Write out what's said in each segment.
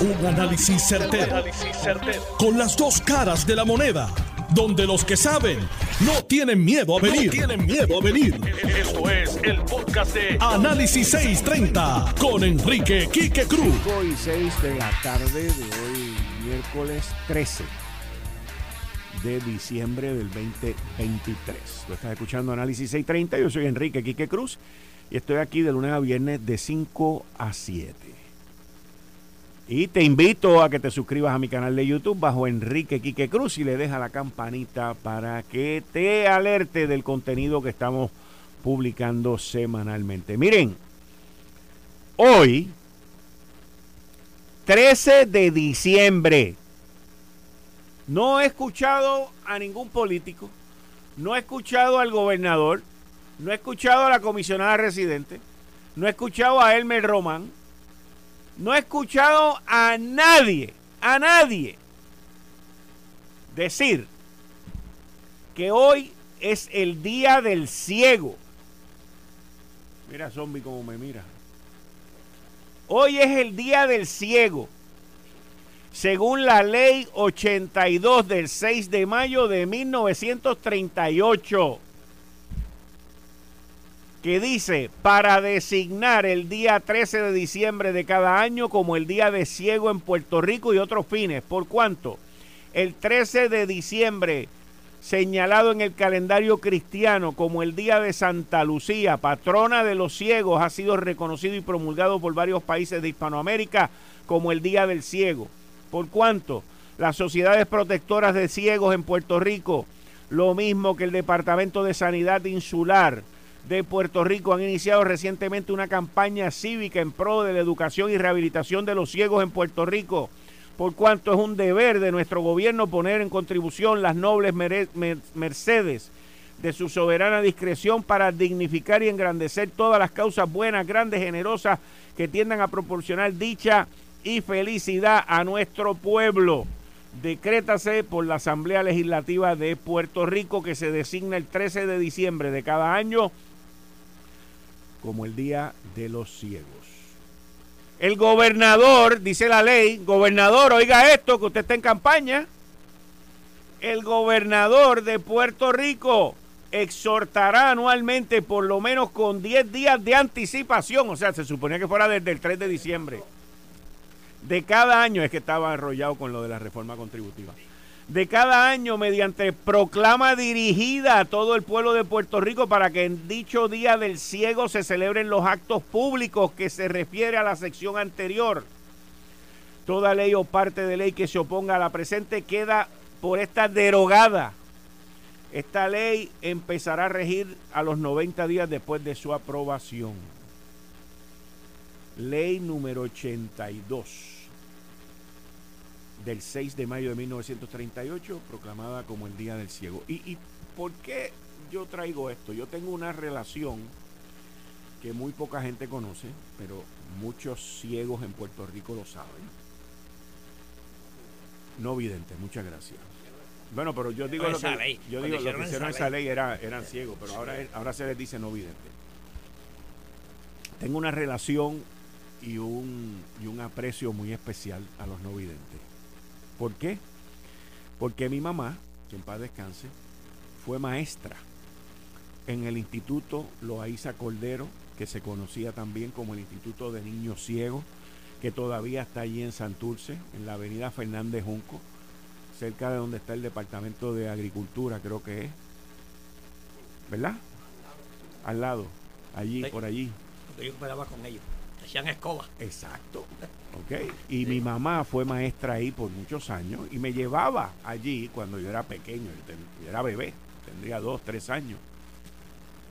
Un análisis certero, Con las dos caras de la moneda. Donde los que saben no tienen miedo a venir. tienen miedo a venir. Esto es el podcast de Análisis 630 con Enrique Quique Cruz. 5 y 6 de la tarde de hoy, miércoles 13 de diciembre del 2023. Tú estás escuchando Análisis 630. Yo soy Enrique Quique Cruz y estoy aquí de lunes a viernes de 5 a 7. Y te invito a que te suscribas a mi canal de YouTube bajo Enrique Quique Cruz y le deja la campanita para que te alerte del contenido que estamos publicando semanalmente. Miren, hoy, 13 de diciembre, no he escuchado a ningún político, no he escuchado al gobernador, no he escuchado a la comisionada residente, no he escuchado a Elmer Román, no he escuchado a nadie, a nadie decir que hoy es el día del ciego. Mira, zombie, como me mira. Hoy es el día del ciego. Según la ley 82 del 6 de mayo de 1938 que dice, para designar el día 13 de diciembre de cada año como el Día de Ciego en Puerto Rico y otros fines. ¿Por cuánto? El 13 de diciembre, señalado en el calendario cristiano como el Día de Santa Lucía, patrona de los ciegos, ha sido reconocido y promulgado por varios países de Hispanoamérica como el Día del Ciego. ¿Por cuánto? Las sociedades protectoras de ciegos en Puerto Rico, lo mismo que el Departamento de Sanidad Insular, de Puerto Rico han iniciado recientemente una campaña cívica en pro de la educación y rehabilitación de los ciegos en Puerto Rico, por cuanto es un deber de nuestro gobierno poner en contribución las nobles mercedes de su soberana discreción para dignificar y engrandecer todas las causas buenas, grandes, generosas que tiendan a proporcionar dicha y felicidad a nuestro pueblo. Decrétase por la Asamblea Legislativa de Puerto Rico que se designa el 13 de diciembre de cada año como el Día de los Ciegos. El gobernador, dice la ley, gobernador, oiga esto, que usted está en campaña. El gobernador de Puerto Rico exhortará anualmente por lo menos con 10 días de anticipación, o sea, se suponía que fuera desde el 3 de diciembre, de cada año es que estaba enrollado con lo de la reforma contributiva de cada año mediante proclama dirigida a todo el pueblo de Puerto Rico para que en dicho día del ciego se celebren los actos públicos que se refiere a la sección anterior. Toda ley o parte de ley que se oponga a la presente queda por esta derogada. Esta ley empezará a regir a los 90 días después de su aprobación. Ley número 82 del 6 de mayo de 1938, proclamada como el Día del Ciego. ¿Y, por qué yo traigo esto? Yo tengo una relación que muy poca gente conoce, pero muchos ciegos en Puerto Rico lo saben. No vidente, muchas gracias. Bueno, pero yo digo lo que, yo digo, lo que hicieron esa ley, era, eran ciegos, pero ahora, ahora se les dice no vidente. Tengo una relación y un, y un aprecio muy especial a los no videntes. ¿Por qué? Porque mi mamá, que en paz descanse, fue maestra en el Instituto Loaiza Cordero, que se conocía también como el Instituto de Niños Ciegos, que todavía está allí en Santurce, en la avenida Fernández Junco, cerca de donde está el Departamento de Agricultura, creo que es. ¿Verdad? Al lado, allí, por allí. Porque yo con ellos hacían escoba. Exacto. Ok. Y mi mamá fue maestra ahí por muchos años y me llevaba allí cuando yo era pequeño, yo era bebé, tendría dos, tres años.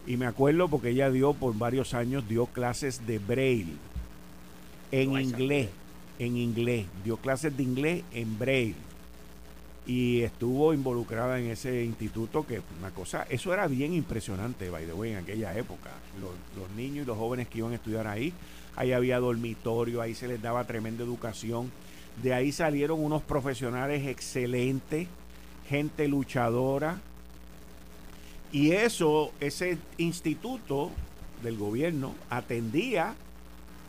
Y me acuerdo porque ella dio por varios años, dio clases de braille en inglés, en inglés, dio clases de inglés en braille y estuvo involucrada en ese instituto que una cosa, eso era bien impresionante, by the way, en aquella época. Los, los, niños y los jóvenes que iban a estudiar ahí, ahí había dormitorio, ahí se les daba tremenda educación. De ahí salieron unos profesionales excelentes, gente luchadora. Y eso, ese instituto del gobierno atendía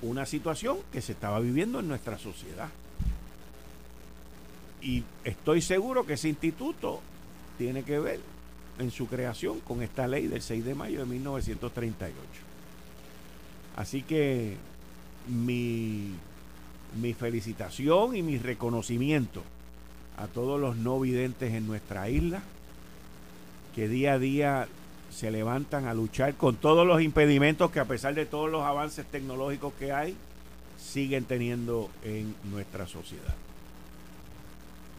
una situación que se estaba viviendo en nuestra sociedad. y estoy seguro que ese instituto tiene que ver en su creación con esta ley del 6 de mayo de 1938. Así que mi, mi felicitación y mi reconocimiento a todos los no videntes en nuestra isla que día a día se levantan a luchar con todos los impedimentos que a pesar de todos los avances tecnológicos que hay, siguen teniendo en nuestra sociedad.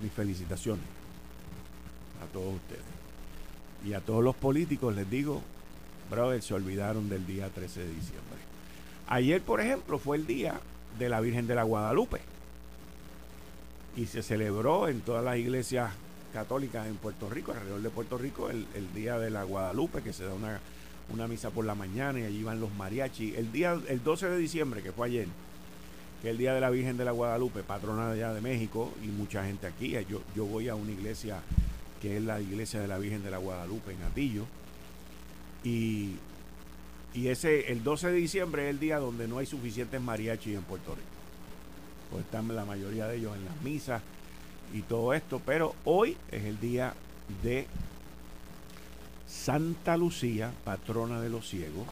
Mis felicitaciones a todos ustedes. Y a todos los políticos les digo, brother, se olvidaron del día 13 de diciembre. Ayer, por ejemplo, fue el día de la Virgen de la Guadalupe. Y se celebró en todas las iglesias católicas en Puerto Rico, alrededor de Puerto Rico, el, día de la Guadalupe, que se da una, una misa por la mañana y allí van los mariachi. El día, el 12 de diciembre, que fue ayer, que es el día de la Virgen de la Guadalupe, patrona allá de México, y mucha gente aquí. Yo, yo voy a una iglesia que es la iglesia de la Virgen de la Guadalupe en Atillo. Y, y ese, el 12 de diciembre es el día donde no hay suficientes mariachis en Puerto Rico. Pues están la mayoría de ellos en las misas y todo esto, pero hoy es el día de Santa Lucía, patrona de los ciegos,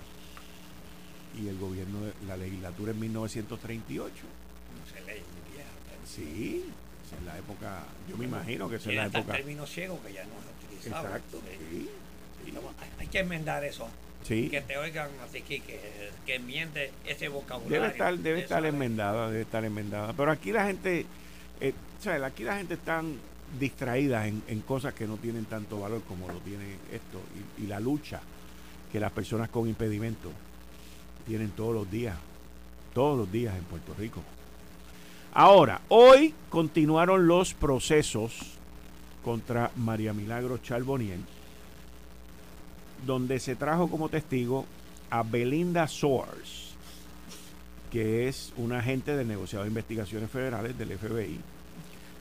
y el gobierno de la legislatura en 1938. No se lee Sí, es la época, yo me imagino que es la época. término ciego que ya no se utilizaba. Exacto, sí, Hay que enmendar eso. Sí. Que te oigan así que, que, enmiende ese vocabulario. Debe estar, debe estar enmendada, debe estar enmendada. Pero aquí la gente, eh, o aquí la gente está distraída en, en, cosas que no tienen tanto valor como lo tiene esto. Y, y la lucha que las personas con impedimentos tienen todos los días, todos los días en Puerto Rico. Ahora, hoy continuaron los procesos contra María Milagro Charboniel, donde se trajo como testigo a Belinda Soares, que es una agente del negociado de investigaciones federales del FBI,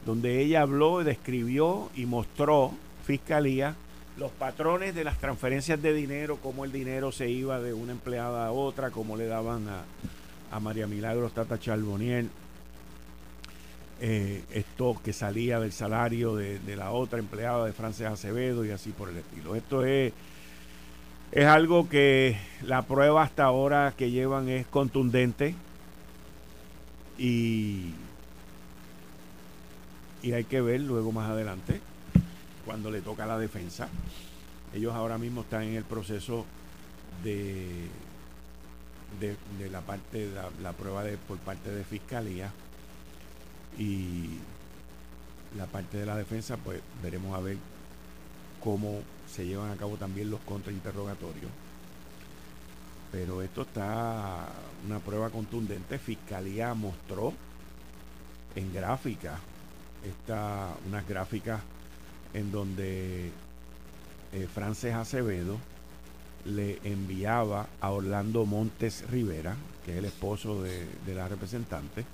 donde ella habló, describió y mostró fiscalía los patrones de las transferencias de dinero, cómo el dinero se iba de una empleada a otra, cómo le daban a, María Milagros Tata Charboniel eh, esto que salía del salario de, la otra empleada de Frances Acevedo y así por el estilo. Esto es, es algo que la prueba hasta ahora que llevan es contundente y, y hay que ver luego más adelante cuando le toca la defensa. Ellos ahora mismo están en el proceso de, de, la parte, la, la prueba de, por parte de fiscalía y la parte de la defensa, pues veremos a ver cómo se llevan a cabo también los contrainterrogatorios. Pero esto está una prueba contundente. Fiscalía mostró en gráfica, esta, unas gráficas en donde eh, Frances Acevedo le enviaba a Orlando Montes Rivera, que es el esposo de, la representante,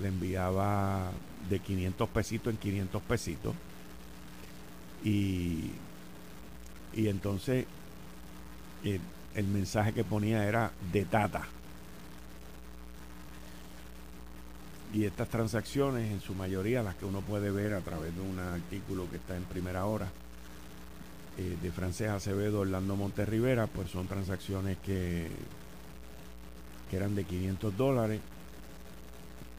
le enviaba de 500 pesitos en 500 pesitos. Y, y entonces el, el mensaje que ponía era de tata. Y estas transacciones, en su mayoría, las que uno puede ver a través de un artículo que está en primera hora eh, de Francés Acevedo, Orlando Monterrivera, pues son transacciones que, que eran de 500 dólares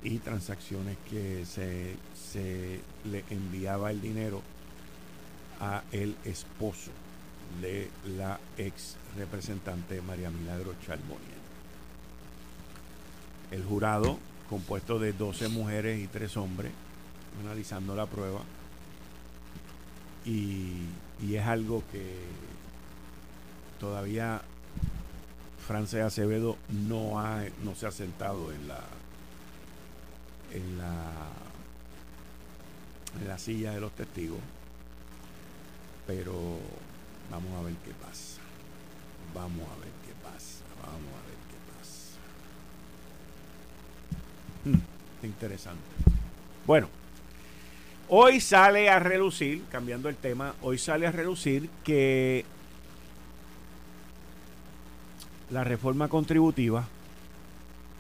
y transacciones que se, se le enviaba el dinero a el esposo de la ex representante María Milagro Chalmonier. El jurado compuesto de 12 mujeres y 3 hombres, analizando la prueba. Y, es algo que todavía Frances Acevedo no, ha, no se ha sentado en la, en la en la silla de los testigos pero vamos a ver qué pasa vamos a ver qué pasa vamos a ver Mm, interesante. Bueno, hoy sale a relucir, cambiando el tema, hoy sale a relucir que la reforma contributiva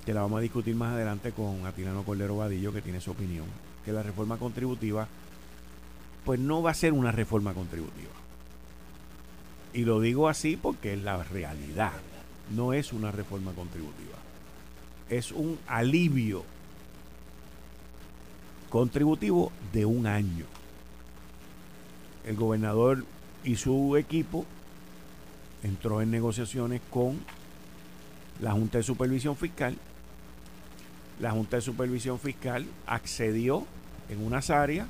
que la vamos a discutir más adelante con Atilano Cordero Vadillo, que tiene su opinión, que la reforma contributiva, pues no va a ser una reforma contributiva. Y lo digo así porque es la realidad, no es una reforma contributiva, es un alivio contributivo de un año. El gobernador y su equipo entró en negociaciones con la Junta de Supervisión Fiscal. La Junta de Supervisión Fiscal accedió en unas áreas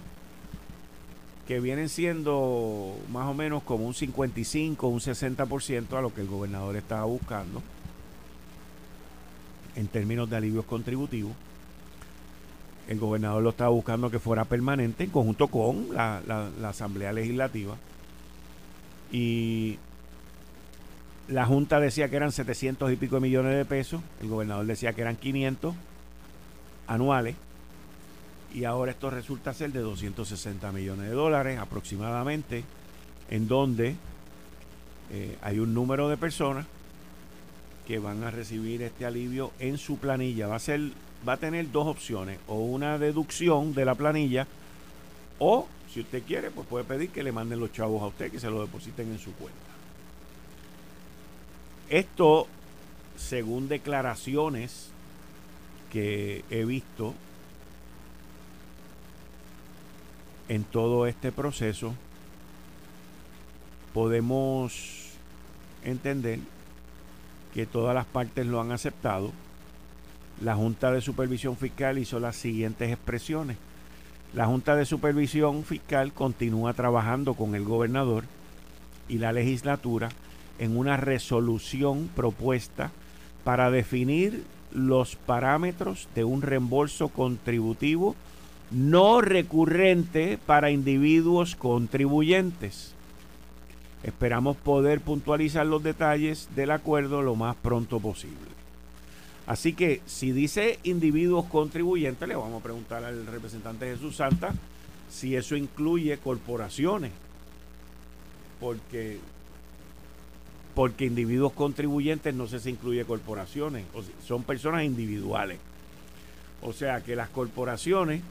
que vienen siendo más o menos como un 55, un 60% a lo que el gobernador estaba buscando en términos de alivios contributivos el gobernador lo estaba buscando que fuera permanente en conjunto con la, Asamblea Legislativa. Y la Junta decía que eran 700 y pico millones de pesos, el gobernador decía que eran 500 anuales, y ahora esto resulta ser de 260 millones de dólares aproximadamente, en donde eh, hay un número de personas que van a recibir este alivio en su planilla. Va a ser va a tener dos opciones, o una deducción de la planilla, o si usted quiere, pues puede pedir que le manden los chavos a usted, que se lo depositen en su cuenta. Esto, según declaraciones que he visto en todo este proceso, podemos entender que todas las partes lo han aceptado la Junta de Supervisión Fiscal hizo las siguientes expresiones. La Junta de Supervisión Fiscal continúa trabajando con el gobernador y la legislatura en una resolución propuesta para definir los parámetros de un reembolso contributivo no recurrente para individuos contribuyentes. Esperamos poder puntualizar los detalles del acuerdo lo más pronto posible. Así que si dice individuos contribuyentes, le vamos a preguntar al representante Jesús Santa si eso incluye corporaciones. Porque, porque individuos contribuyentes no sé si incluye corporaciones, son personas individuales. O sea que las corporaciones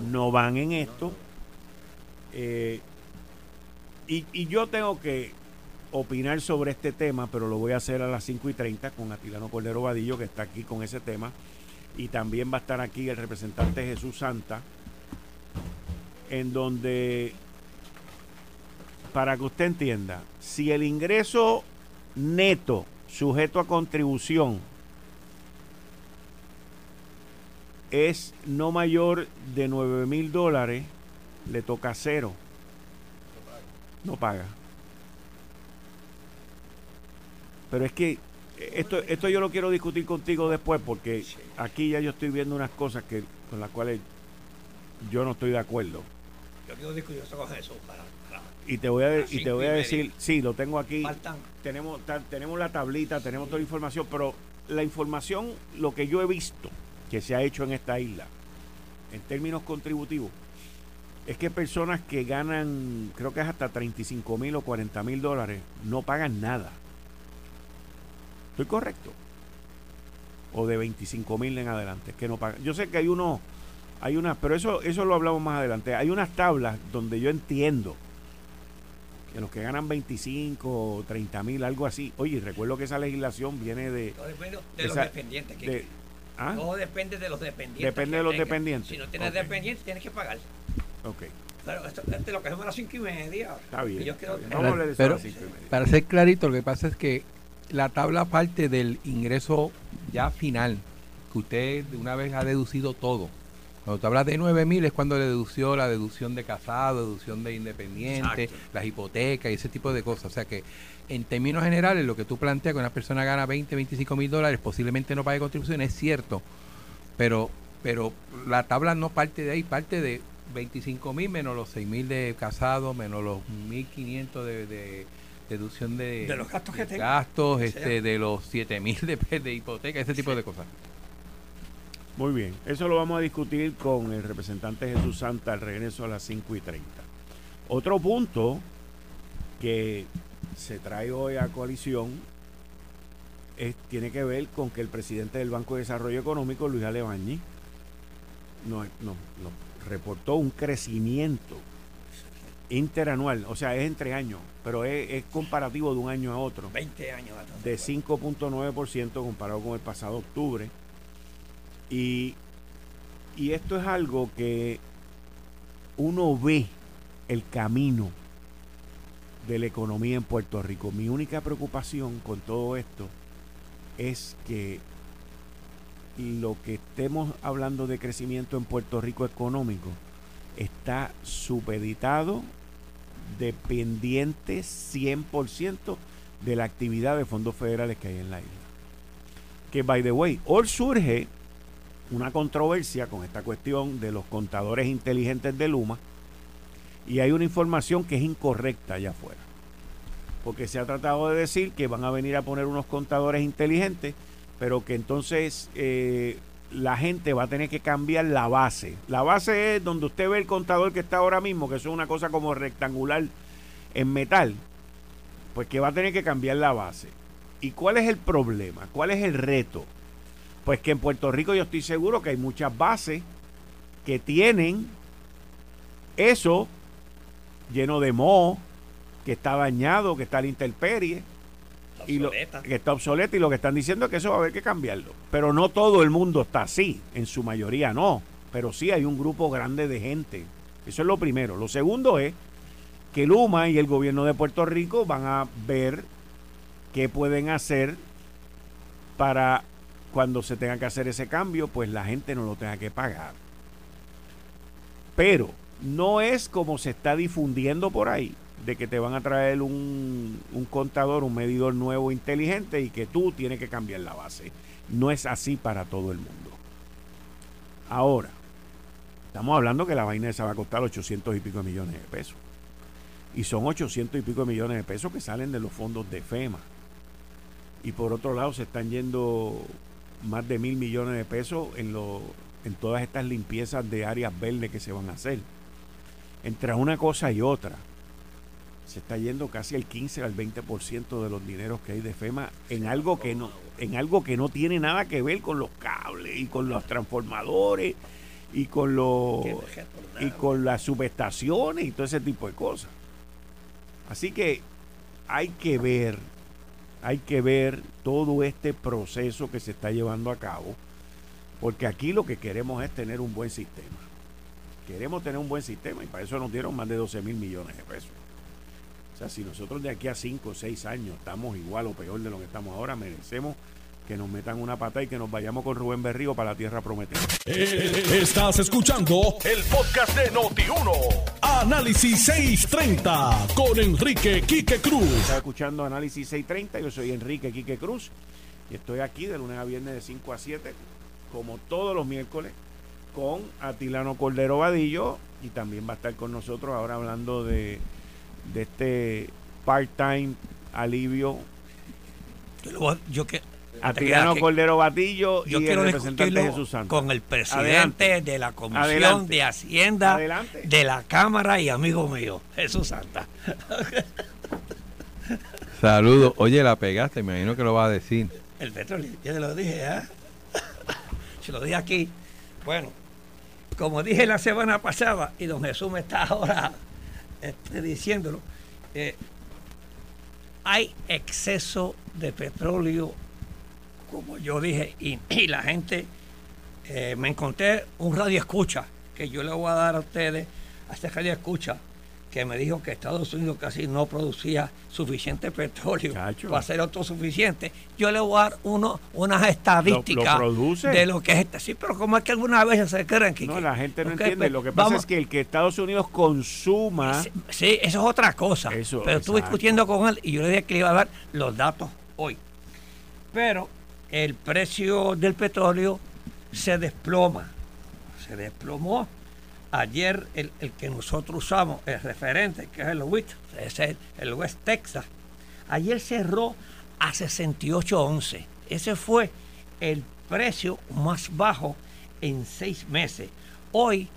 no van, en esto. Eh, y, yo tengo que opinar sobre este tema, pero lo voy a hacer a las 5 y 30 con Atilano Cordero Vadillo, que está aquí con ese tema. Y también va a estar aquí el representante Jesús Santa, en donde, para que usted entienda, si el ingreso neto sujeto a contribución es no mayor de 9 mil dólares, le toca cero. No paga. Pero es que esto, esto yo lo quiero discutir contigo después porque aquí ya yo estoy viendo unas cosas que con las cuales yo no estoy de acuerdo. Yo quiero discutir eso con Jesús para, y te voy a, y te voy a decir, sí, lo tengo aquí. Tenemos, tenemos la tablita, tenemos toda la información, pero la información, lo que yo he visto que se ha hecho en esta isla, en términos contributivos, es que personas que ganan, creo que es hasta 35 mil o 40 mil dólares, no pagan nada. ¿Estoy correcto? O de 25 mil en adelante, que no pagan. Yo sé que hay uno, hay unas, pero eso, eso lo hablamos más adelante. Hay unas tablas donde yo entiendo que los que ganan 25 o 30 mil, algo así. Oye, recuerdo que esa legislación viene de. de los dependientes. Que, ¿ah? Todo depende de los dependientes. Depende de los dependientes. Si no tienes dependientes, tienes que pagar. Ok. Pero esto, este lo que hacemos a las 5 y media. Está bien. Pero, para ser clarito, lo que pasa es que la tabla parte del ingreso ya final, que usted de una vez ha deducido todo. Cuando tú hablas de 9 mil es cuando le dedució la deducción de casado, deducción de independiente, las hipotecas y ese tipo de cosas. O sea que en términos generales lo que tú planteas que una persona gana 20, 25 mil dólares posiblemente no pague contribución es cierto, pero, pero la tabla no parte de ahí, parte de 25 mil menos los 6 mil de casado, menos los 1.500 de, de deducción de, de los gastos que gastos, este, de los 7 mil de, de, hipoteca, ese tipo de cosas. Muy bien, eso lo vamos a discutir con el representante Jesús Santa al regreso a las 5 y 30. Otro punto que se trae hoy a coalición tiene que ver con que el presidente del Banco de Desarrollo Económico, Luis Alebañi, nos no, reportó un crecimiento interanual, o sea, es entre años, pero es, comparativo de un año a otro. 20 años De 5.9% comparado con el pasado octubre. Y, y esto es algo que uno ve el camino de la economía en Puerto Rico. Mi única preocupación con todo esto es que lo que estemos hablando de crecimiento en Puerto Rico económico está supeditado, dependiente 100% de la actividad de fondos federales que hay en la isla. Que, by the way, hoy surge una controversia con esta cuestión de los contadores inteligentes de Luma y hay una información que es incorrecta allá afuera. Porque se ha tratado de decir que van a venir a poner unos contadores inteligentes, pero que entonces eh, la gente va a tener que cambiar la base. La base es donde usted ve el contador que está ahora mismo, que es una cosa como rectangular en metal, pues que va a tener que cambiar la base. ¿Y cuál es el problema? ¿Cuál es el reto? Pues que en Puerto Rico yo estoy seguro que hay muchas bases que tienen eso lleno de moho, que está dañado, que está a la intemperie. Y lo, que está obsoleto y lo que están diciendo es que eso va a haber que cambiarlo. Pero no todo el mundo está así, en su mayoría no. Pero sí hay un grupo grande de gente. Eso es lo primero. Lo segundo es que Luma y el gobierno de Puerto Rico van a ver qué pueden hacer para cuando se tenga que hacer ese cambio, pues la gente no lo tenga que pagar. Pero no es como se está difundiendo por ahí, de que te van a traer un, un contador, un medidor nuevo inteligente y que tú tienes que cambiar la base. No es así para todo el mundo. Ahora, estamos hablando que la vaina esa va a costar 800 y pico millones de pesos. Y son 800 y pico millones de pesos que salen de los fondos de FEMA. Y por otro lado se están yendo más de mil millones de pesos en, lo, en todas estas limpiezas de áreas verdes que se van a hacer. Entre una cosa y otra, se está yendo casi el 15 al 20% de los dineros que hay de FEMA en algo que no en algo que no tiene nada que ver con los cables y con los transformadores y con los y con las subestaciones y todo ese tipo de cosas. Así que hay que ver hay que ver todo este proceso que se está llevando a cabo, porque aquí lo que queremos es tener un buen sistema. Queremos tener un buen sistema y para eso nos dieron más de 12 mil millones de pesos. O sea, si nosotros de aquí a 5 o 6 años estamos igual o peor de lo que estamos ahora, merecemos que nos metan una pata y que nos vayamos con Rubén Berrío para la tierra prometida. Eh, estás escuchando el podcast de Noti1. Análisis 630 con Enrique Quique Cruz. Estás escuchando Análisis 630. Yo soy Enrique Quique Cruz y estoy aquí de lunes a viernes de 5 a 7, como todos los miércoles, con Atilano Cordero Vadillo y también va a estar con nosotros ahora hablando de, de este part-time alivio. Yo que Adriano Cordero Batillo y el representante Jesús Santos. Con el presidente de la Comisión de Hacienda de la Cámara y amigo mío, Jesús Santa. Saludos. Oye, la pegaste, me imagino que lo va a decir. El petróleo, ya te lo dije, ¿eh? Se lo dije aquí. Bueno, como dije la semana pasada, y don Jesús me está ahora este, diciéndolo, eh, hay exceso de petróleo como yo dije, y, la gente, eh, me encontré un radio escucha, que yo le voy a dar a ustedes, a este radio escucha, que me dijo que Estados Unidos casi no producía suficiente petróleo para ser autosuficiente. Yo le voy a dar uno, unas estadísticas de lo que es este. Sí, pero como es que algunas veces se creen que... No, la gente no entiende. Pues, lo que pasa es que el que Estados Unidos consuma... Sí, eso es otra cosa. pero estuve discutiendo con él y yo le dije que le iba a dar los datos hoy. Pero el precio del petróleo se desploma. Se desplomó. Ayer el, que nosotros usamos, el referente, que es el WIT, es el, West Texas, ayer cerró a 68.11. Ese fue el precio más bajo en seis meses. Hoy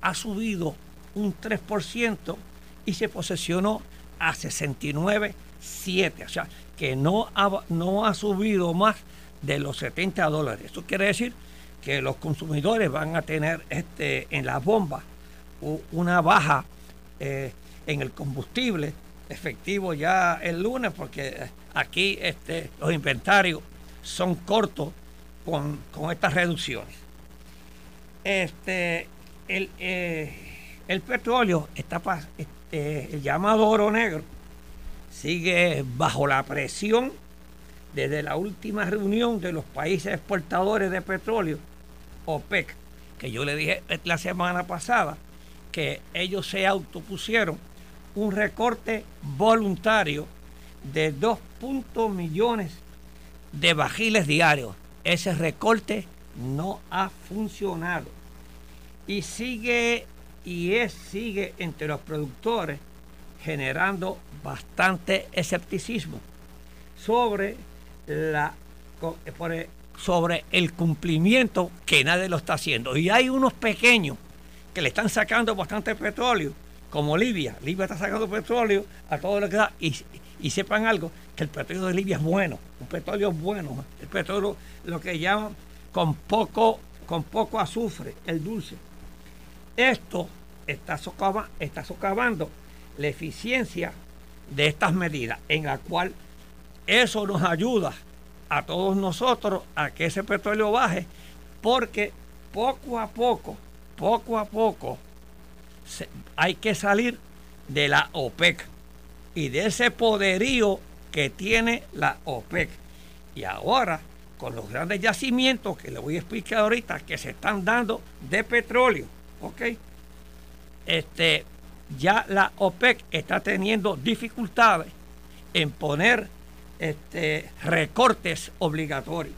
ha subido un 3% y se posesionó a 69.7. O sea, que no ha, no ha subido más de los 70 dólares. Esto quiere decir que los consumidores van a tener este, en las bombas una baja eh, en el combustible efectivo ya el lunes, porque aquí este, los inventarios son cortos con, estas reducciones. Este, el, eh, el petróleo está este, el llamado oro negro sigue bajo la presión desde la última reunión de los países exportadores de petróleo, OPEC, que yo le dije la semana pasada que ellos se autopusieron un recorte voluntario de 2 millones de bajiles diarios. Ese recorte no ha funcionado y sigue y es sigue entre los productores generando bastante escepticismo sobre la sobre el cumplimiento que nadie lo está haciendo. Y hay unos pequeños que le están sacando bastante petróleo, como Libia. Libia está sacando petróleo a todo lo que da. Y, y sepan algo, que el petróleo de Libia es bueno, un petróleo bueno. El petróleo, lo que llaman con poco, con poco azufre, el dulce. Esto está, está socavando la eficiencia de estas medidas, en la cual eso nos ayuda a todos nosotros a que ese petróleo baje, porque poco a poco, poco a poco, hay que salir de la OPEC y de ese poderío que tiene la OPEC. Y ahora, con los grandes yacimientos que le voy a explicar ahorita, que se están dando de petróleo, ¿ok? Este, ya la OPEC está teniendo dificultades en poner este, recortes obligatorios.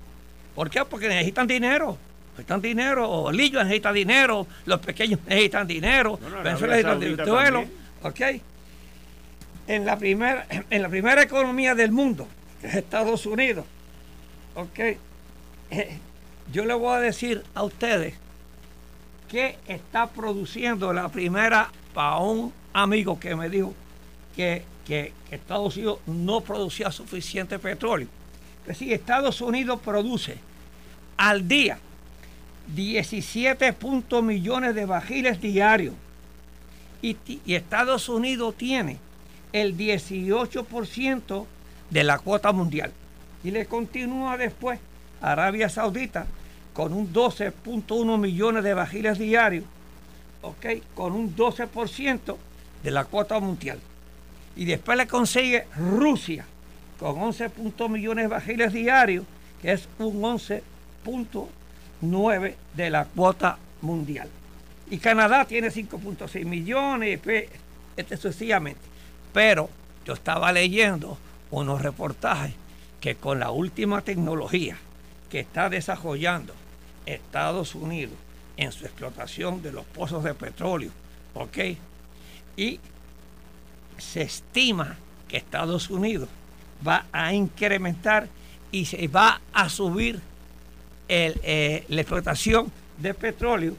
¿Por qué? Porque necesitan dinero. Necesitan dinero, Libia necesita dinero, los pequeños necesitan dinero, Venezuela necesita dinero, ¿ok? En la, primera, en la primera economía del mundo, que es Estados Unidos, ¿ok? Eh, yo le voy a decir a ustedes que está produciendo la primera para un amigo que me dijo que, Estados Unidos no producía suficiente petróleo. Pues sí, Estados Unidos produce al día 17 millones de bajiles diarios y, y Estados Unidos tiene el 18% de la cuota mundial. Y le continúa después Arabia Saudita con un 12.1 millones de bajiles diarios, ¿ok? Con un 12% de la cuota mundial. Y después le consigue Rusia con 11 millones de bajiles diarios, que es un 11.9 de la cuota mundial. Y Canadá tiene 5.6 millones, este sucesivamente. Pero yo estaba leyendo unos reportajes que con la última tecnología que está desarrollando Estados Unidos en su explotación de los pozos de petróleo, ¿ok? Y se estima que Estados Unidos va a incrementar y se va a subir eh, la explotación de petróleo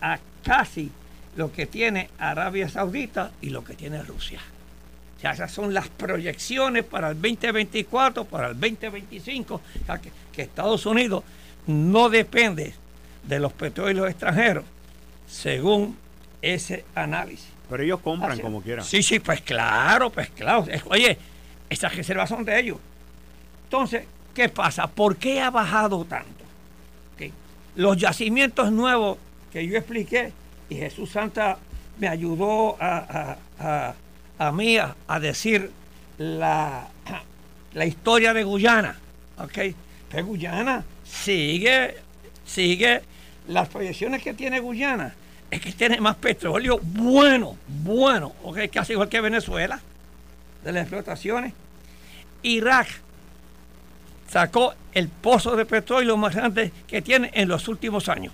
a casi lo que tiene Arabia Saudita y lo que tiene Rusia. O esas son las proyecciones para el 2024, para el 2025, que, que Estados Unidos no depende de los petróleos extranjeros, según ese análisis. Pero ellos compran como quieran. Sí, sí, pues claro, pues claro. Oye, esas reservas son de ellos. Entonces, ¿qué pasa? ¿Por qué ha bajado tanto? Los yacimientos nuevos que yo expliqué, y Jesús Santa me ayudó a, a, mí a, decir la, la historia de Guyana. ¿ok? Pero Guyana sigue, sigue las proyecciones que tiene Guyana es que tiene más petróleo bueno, bueno, okay, casi igual que Venezuela, de las explotaciones. Irak sacó el pozo de petróleo más grande que tiene en los últimos años.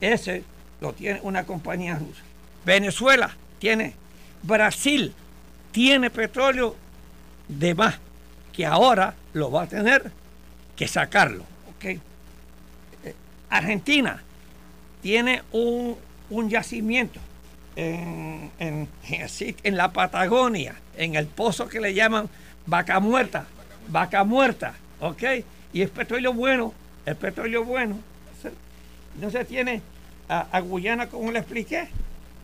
Ese lo tiene una compañía rusa. Venezuela tiene, Brasil tiene petróleo de más, que ahora lo va a tener que sacarlo. ¿okay? Eh, Argentina tiene un, yacimiento en, en, la Patagonia, en el pozo que le llaman vaca muerta, vaca muerta, ¿ok? Y es petróleo bueno, el petróleo bueno. Entonces tiene a, Guyana, como le expliqué,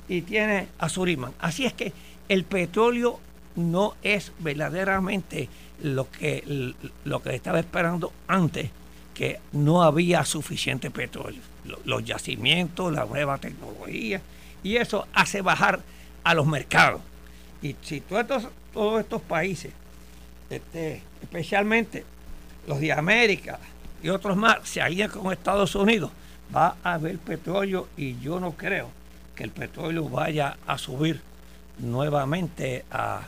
y tiene a Surinam. Así es que el petróleo no es verdaderamente lo que, lo que estaba esperando antes, que no había suficiente petróleo. Los yacimientos, la nueva tecnología, y eso hace bajar a los mercados. Y si todos estos, países, este, especialmente los de América y otros más, se alían con Estados Unidos, va a haber petróleo y yo no creo que el petróleo vaya a subir nuevamente a,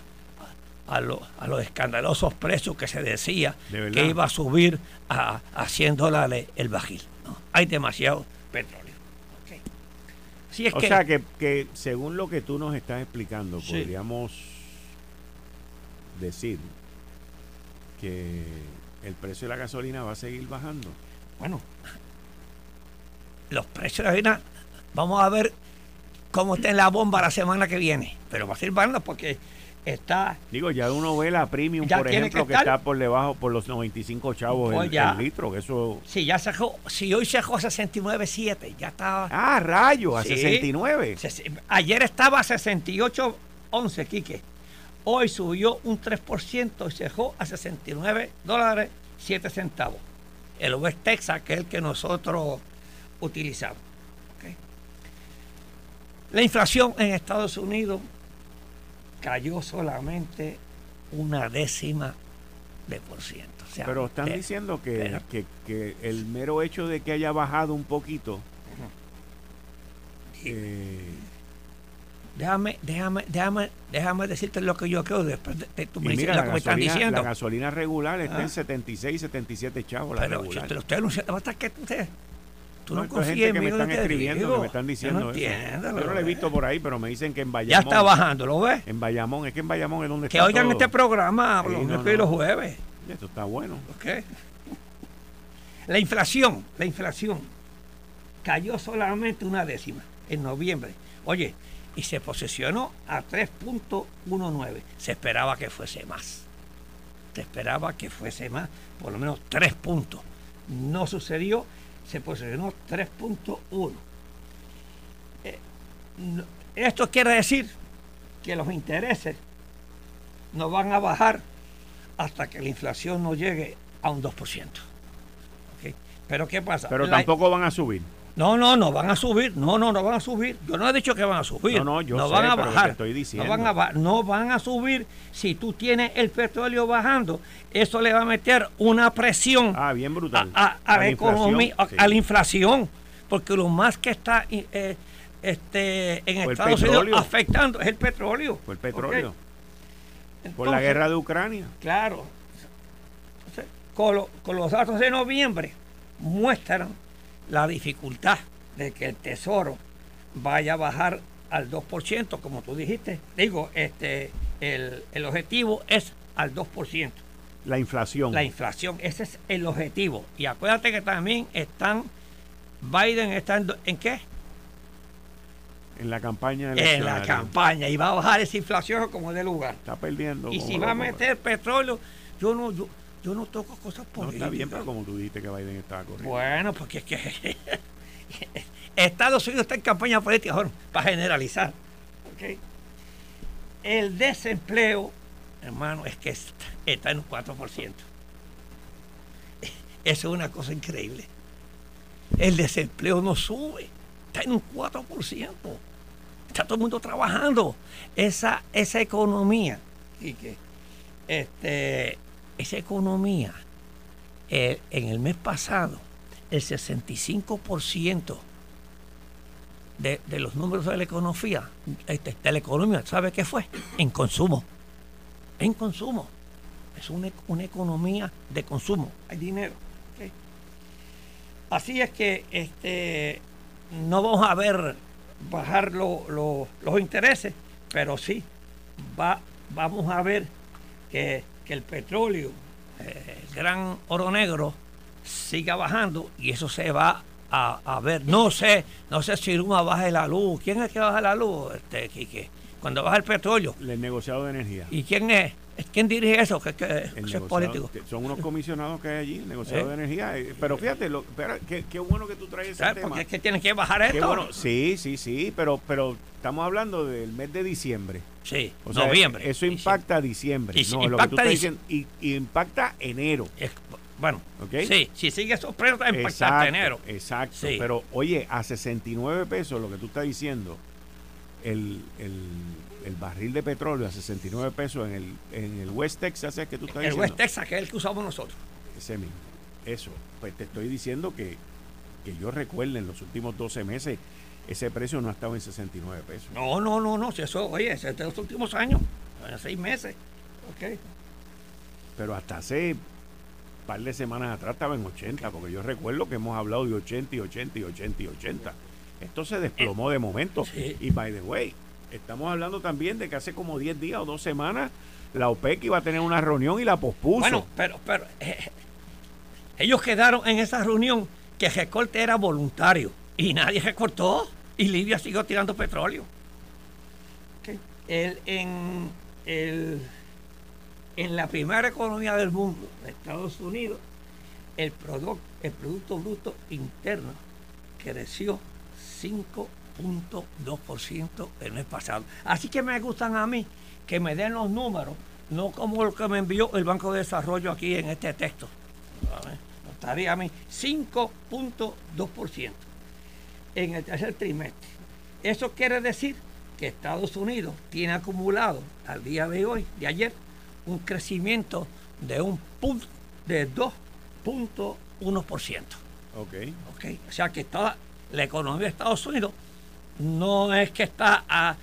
a, los escandalosos precios que se decía que iba a subir a, a 100 dólares el bajil. Hay demasiado petróleo. o sea que, según lo que tú nos estás explicando, podríamos decir que el precio de la gasolina va a seguir bajando. Bueno, los precios de la gasolina, vamos a ver cómo está en la bomba la semana que viene, pero va a seguir bajando porque está. Digo, ya uno ve la premium, por ejemplo, que, está por debajo, por los 95 chavos pues el, litro, que eso. Sí, ya se si hoy se dejó 69.7, ya estaba. Ah, rayo, a 69. ayer estaba a 68.11, Quique. Hoy subió un 3% y se dejó a 69 dólares 7 centavos. El West Texas, que es el que nosotros utilizamos. La inflación en Estados Unidos cayó solamente una décima de por ciento. pero están diciendo que, que, el mero hecho de que haya bajado un poquito. Eh, déjame, déjame, déjame, déjame decirte lo que yo creo después de, tu me lo que me están diciendo. La gasolina regular está en 76, ah. 77 chavos. La pero regular. si te lo estoy anunciando, basta que usted Tú no, no gente que me están escribiendo, que me están diciendo yo no eso. yo no lo he visto por ahí, pero me dicen que en Bayamón. Ya está bajando, ¿lo ves? En Bayamón, es que en Bayamón es donde que está. Que oigan este programa los no, y los jueves. Esto está bueno. Ok. La inflación, la inflación cayó solamente una décima en noviembre. Oye, y se posicionó a 3.19. Se esperaba que fuese más. Se esperaba que fuese más, por lo menos 3 puntos. No sucedió se posicionó 3.1. Eh, esto quiere decir que los intereses no van a bajar hasta que la inflación no llegue a un 2%. Pero ¿qué pasa? Pero tampoco van a subir. No, no, no van a subir. No, no, no van a subir. Yo no he dicho que van a subir. No, no, yo no van a bajar. estoy diciendo. No van, a, no van a subir. Si tú tienes el petróleo bajando, eso le va a meter una presión ah, bien brutal. A, la, economía, a, la inflación. Porque lo más que está eh, este, en Estados Unidos afectando es el petróleo. Por el petróleo. Por la guerra de Ucrania. Claro. con, con los datos de noviembre muestran la dificultad de que el tesoro vaya a bajar al 2%, como tú dijiste. Digo, este, el, objetivo es al 2%. La inflación. La inflación, ese es el objetivo. Y acuérdate que también están, Biden está en, qué? En la campaña En la campaña. Y va a bajar esa inflación como de lugar. Está perdiendo. Y si va a meter petróleo, yo no, yo, yo no toco cosas políticas. No está bien, pero como tú dijiste que Biden estaba corriendo. Bueno, porque es que Estados Unidos está en campaña política, para generalizar. El desempleo, hermano, es que está, en un 4%. Eso es una cosa increíble. El desempleo no sube, está en un 4%. Está todo el mundo trabajando. Esa, esa economía, y que este, esa economía, eh, en el mes pasado, el 65% de, de, los números de la economía, este, de la economía, ¿sabe qué fue? En consumo. En consumo. Es una, economía de consumo. Hay dinero. Así es que este, no vamos a ver bajar los intereses, pero sí va, vamos a ver que que el petróleo, eh, el gran oro negro, siga bajando y eso se va a, ver. No sé, no sé si Luma baje la luz. ¿Quién es que baja la luz, este, Quique? Cuando baja el petróleo. El negociado de energía. ¿Y quién es? ¿Quién dirige eso? Que, es político. Son unos comisionados que hay allí, el negociado de ¿Eh? energía. Eh, pero fíjate, lo, qué, bueno que tú traes ese tema. Porque es que tienen que bajar esto. sí, sí, sí, pero, pero estamos hablando del mes de diciembre. Sí, noviembre. Eso impacta diciembre. no, impacta lo que tú diciendo, y, impacta enero. bueno, sí, si sigue precios, impacta enero. Exacto, pero oye, a 69 pesos lo que tú estás diciendo, el, el el barril de petróleo a 69 pesos en el, en el West Texas, ¿es que tú estás el West Texas, que es el que usamos nosotros. Ese mismo. Eso. Pues te estoy diciendo que, que yo recuerde en los últimos 12 meses ese precio no ha estado en 69 pesos. No, no, no, no. Si eso, oye, es de los últimos años, hace seis meses. Ok. Pero hasta hace un par de semanas atrás estaba en 80, porque yo recuerdo que hemos hablado de 80 y 80 y 80 y 80. Esto se desplomó de momento. Y by the way, Estamos hablando también de que hace como 10 días o dos semanas la OPEC iba a tener una reunión y la pospuso. Bueno, pero, pero eh, ellos quedaron en esa reunión que el recorte era voluntario y nadie recortó y Libia siguió tirando petróleo. en, el, en la primera economía del mundo, Estados Unidos, el, el Producto Bruto Interno creció 5 0.2% el mes pasado. Así que me gustan a mí que me den los números, no como lo que me envió el Banco de Desarrollo aquí en este texto. Estaría a mí 5.2% en el tercer trimestre. Eso quiere decir que Estados Unidos tiene acumulado al día de hoy, de ayer, un crecimiento de un punto de 2.1%. Ok. Ok. O sea que toda la economía de Estados Unidos no es que está a,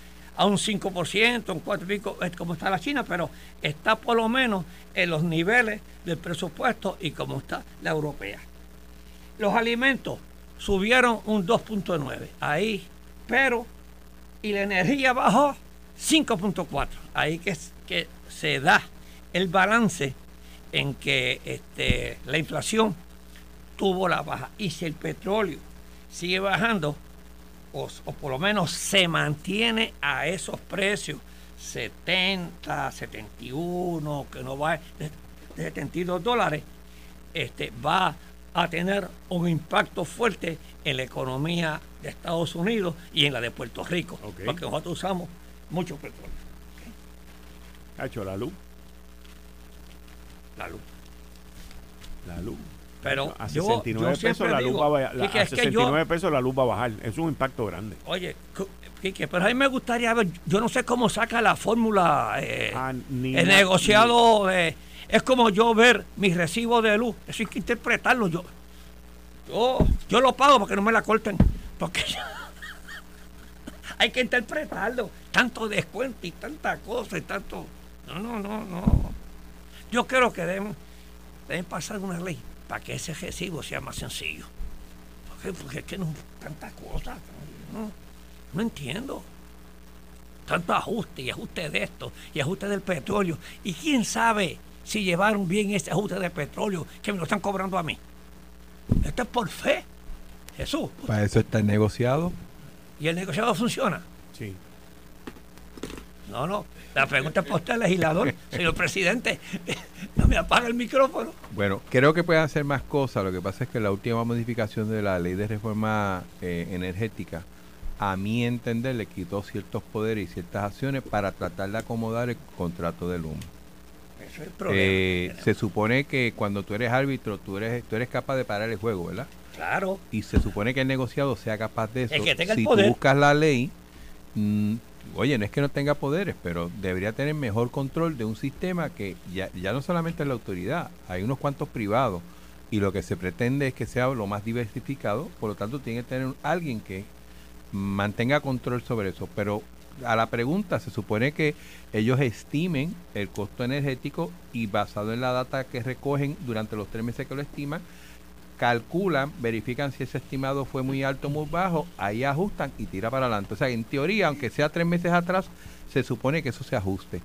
un 5%, un 4 y pico, como está la China, pero está por lo menos en los niveles del presupuesto y como está la europea. Los alimentos subieron un 2.9, ahí, pero, y la energía bajó 5.4, ahí que, que se da el balance en que este, la inflación tuvo la baja. Y si el petróleo sigue bajando, o, por lo menos se mantiene a esos precios, 70, 71, que no va de, 72 dólares, este, va a tener un impacto fuerte en la economía de Estados Unidos y en la de Puerto Rico, porque nosotros usamos mucho petróleo. ¿Ha hecho la luz? La luz. La luz. Pero a 69 pesos la luz va a, 69 pesos la luz va a bajar. Es un impacto grande. Oye, pero a mí me gustaría ver, yo no sé cómo saca la fórmula eh, ah, el negociado. es como yo ver mi recibo de luz. Eso hay que interpretarlo. Yo, yo, yo lo pago porque no me la corten. Porque hay que interpretarlo. Tanto descuento y tanta cosa y tanto. No, no, no, no. Yo creo que deben, deben pasar una ley para que ese recibo sea más sencillo. Porque, es que no tantas cosas. No, entiendo. Tanto ajuste y ajuste de esto y ajuste del petróleo. Y quién sabe si llevaron bien ese ajuste de petróleo que me lo están cobrando a mí. Esto es por fe. Jesús. Para eso está el negociado. ¿Y el negociado funciona? Sí. No, no. La pregunta es para usted, legislador, señor presidente. No me apaga el micrófono. Bueno, creo que pueden hacer más cosas. Lo que pasa es que la última modificación de la ley de reforma eh, energética, a mi entender, le quitó ciertos poderes y ciertas acciones para tratar de acomodar el contrato de Luma. Eso es el problema. Eh, se supone que cuando tú eres árbitro, tú eres, tú eres capaz de parar el juego, ¿verdad? Claro. Y se supone que el negociado sea capaz de eso. que tenga si tú buscas la ley, mm, oye, no es que no tenga poderes, pero debería tener mejor control de un sistema que ya, ya no solamente es la autoridad, hay unos cuantos privados y lo que se pretende es que sea lo más diversificado, por lo tanto tiene que tener alguien que mantenga control sobre eso, pero a la pregunta se supone que ellos estimen el costo energético y basado en la data que recogen durante los tres meses que lo estiman, calculan, verifican si ese estimado fue muy alto o muy bajo, ahí ajustan y tira para adelante. O sea, en teoría, aunque sea tres meses atrás, se supone que eso se ajuste.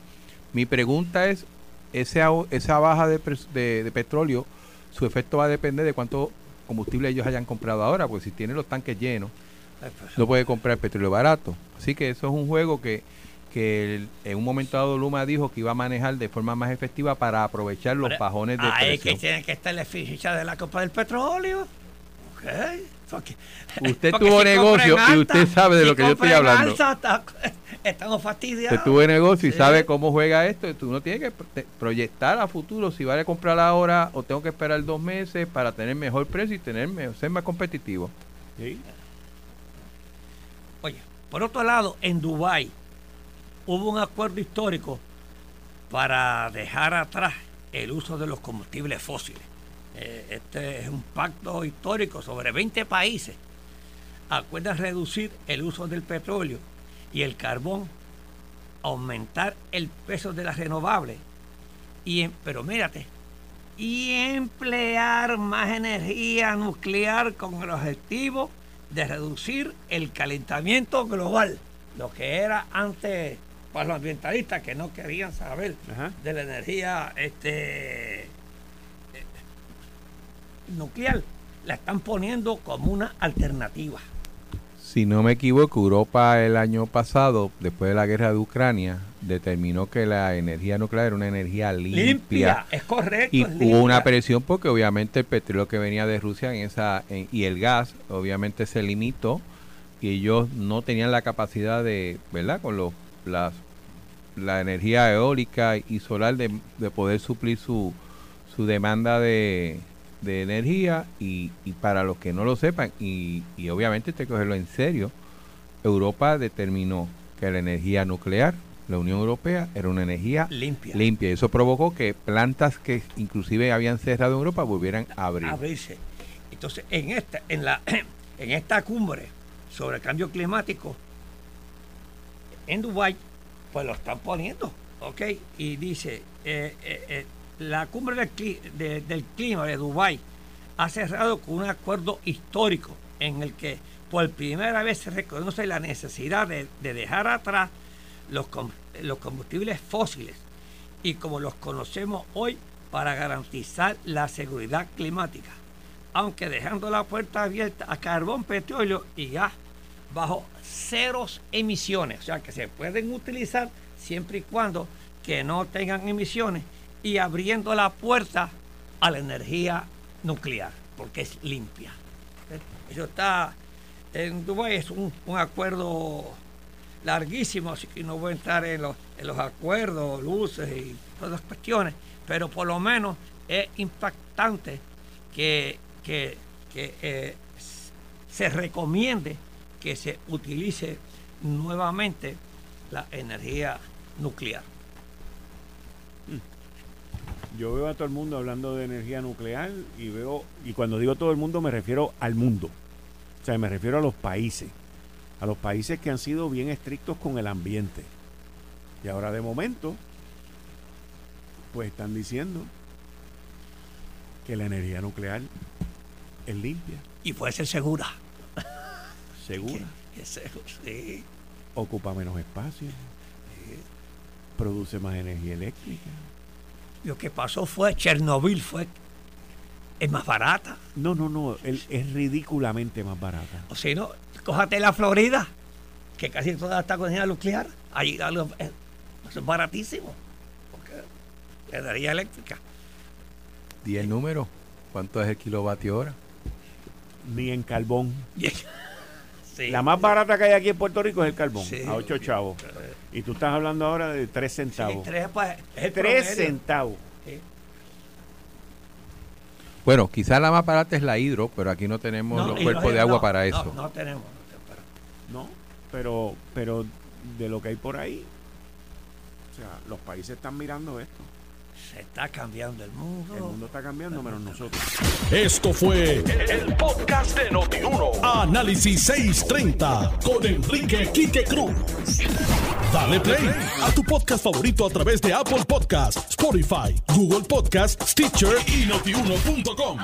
Mi pregunta es, esa, esa baja de, de, petróleo, su efecto va a depender de cuánto combustible ellos hayan comprado ahora, porque si tienen los tanques llenos, no puede comprar petróleo barato. Así que eso es un juego que, que en un momento dado Luma dijo que iba a manejar de forma más efectiva para aprovechar los bajones de ahí que tiene que estar la eficiencia de la copa del petróleo. usted tuvo negocio y usted sabe de lo que yo estoy hablando. estamos fastidiados. Usted tuvo negocio y sabe cómo juega esto. Tú no tienes que proyectar a futuro si vale comprar ahora o tengo que esperar dos meses para tener mejor precio y tener, ser más competitivo. Oye, por otro lado, en Dubái hubo un acuerdo histórico para dejar atrás el uso de los combustibles fósiles. Eh, este es un pacto histórico sobre 20 países. Acuerdan reducir el uso del petróleo y el carbón, aumentar el peso de las renovables, y, pero mírate, y emplear más energía nuclear con el objetivo de reducir el calentamiento global, lo que era antes para los ambientalistas que no querían saber de la energía este, eh, nuclear, la están poniendo como una alternativa. Si no me equivoco, Europa el año pasado, después de la guerra de Ucrania, determinó que la energía nuclear era una energía limpia. Limpia, es correcto. Y hubo una presión porque obviamente el petróleo que venía de Rusia en esa y el gas obviamente se limitó y ellos no tenían la capacidad de, ¿verdad? Con los las, la energía eólica y solar de, poder suplir su, su demanda de, de energía y, y, para los que no lo sepan y, y obviamente hay que cogerlo en serio, Europa determinó que la energía nuclear, la Unión Europea, era una energía limpia. limpia. Eso provocó que plantas que inclusive habían cerrado en Europa volvieran a abrir. Abrirse. Entonces, en esta, en la, en esta cumbre sobre el cambio climático, en Dubái, pues lo están poniendo, ¿ok? Y dice, eh, eh, eh, la cumbre del, clima de Dubái ha cerrado con un acuerdo histórico en el que por primera vez se reconoce la necesidad de, dejar atrás los combustibles fósiles y como los conocemos hoy para garantizar la seguridad climática, aunque dejando la puerta abierta a carbón, petróleo y gas bajo ceros emisiones, o sea que se pueden utilizar siempre y cuando que no tengan emisiones y abriendo la puerta a la energía nuclear, porque es limpia. Eso está en Dubái, es un, acuerdo larguísimo, así que no voy a entrar en los, en los acuerdos, luces y todas las cuestiones, pero por lo menos es impactante que, eh, se recomiende que se utilice nuevamente la energía nuclear. Yo veo a todo el mundo hablando de energía nuclear y veo, y cuando digo todo el mundo me refiero al mundo. O sea, me refiero a los países. A los países que han sido bien estrictos con el ambiente. Y ahora de momento, pues están diciendo que la energía nuclear es limpia. Y puede ser segura. ¿Segura? sí. Ocupa menos espacio. Produce más energía eléctrica. Lo que pasó fue Chernobyl fue es más barata. No, no, no, es ridículamente más barata. O si no, cójate la Florida, que casi toda está con energía nuclear, ahí es baratísimo. Porque energía eléctrica. ¿Y el número? ¿Cuánto es el kilovatio hora? Ni en carbón. La más barata que hay aquí en Puerto Rico es el carbón, a 8 chavos. Y tú estás hablando ahora de 3 centavos. 3 pues, centavos. Bueno, quizás la más barata es la hidro, pero aquí no tenemos los cuerpos de agua para eso. No, tenemos. No, pero, pero de lo que hay por ahí, o sea, los países están mirando esto. Se está cambiando el mundo. El mundo está cambiando, menos nosotros. Esto fue el, podcast de Notiuno. Análisis 630 con Enrique Quique Cruz. Dale play a tu podcast favorito a través de Apple Podcasts, Spotify, Google Podcasts, Stitcher y notiuno.com.